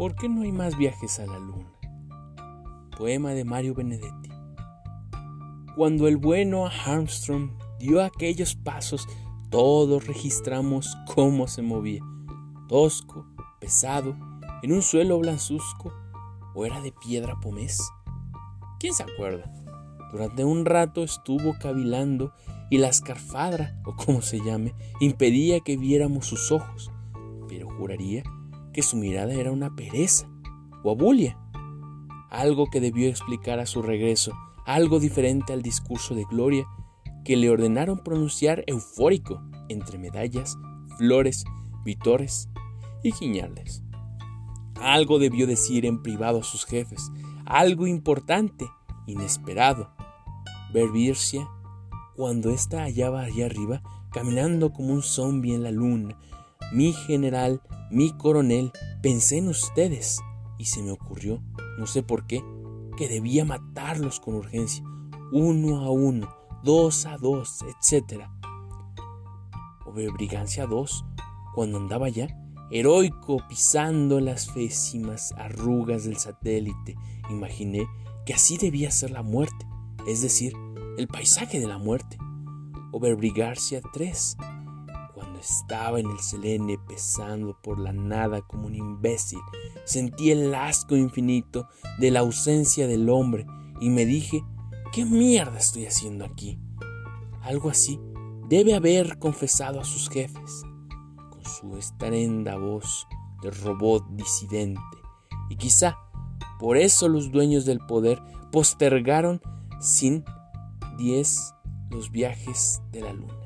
¿Por qué no hay más viajes a la luna? Poema de Mario Benedetti. Cuando el bueno Armstrong dio aquellos pasos, todos registramos cómo se movía. Tosco, pesado, en un suelo blancuzco, o era de piedra pomés. ¿Quién se acuerda? Durante un rato estuvo cavilando y la escarfadra, o como se llame, impedía que viéramos sus ojos, pero juraría que su mirada era una pereza o abulia, algo que debió explicar a su regreso, algo diferente al discurso de gloria que le ordenaron pronunciar eufórico entre medallas, flores, vitores y guiñales. Algo debió decir en privado a sus jefes, algo importante, inesperado. Ver cuando ésta hallaba allá arriba, caminando como un zombie en la luna, mi general, mi coronel, pensé en ustedes y se me ocurrió, no sé por qué, que debía matarlos con urgencia, uno a uno, dos a dos, etc. O de brigancia dos, cuando andaba ya, heroico pisando las fésimas arrugas del satélite, imaginé que así debía ser la muerte, es decir, el paisaje de la muerte. O Brigancia tres estaba en el Selene pesando por la nada como un imbécil, sentí el asco infinito de la ausencia del hombre y me dije, ¿qué mierda estoy haciendo aquí? Algo así debe haber confesado a sus jefes, con su estarenda voz de robot disidente. Y quizá por eso los dueños del poder postergaron sin diez los viajes de la luna.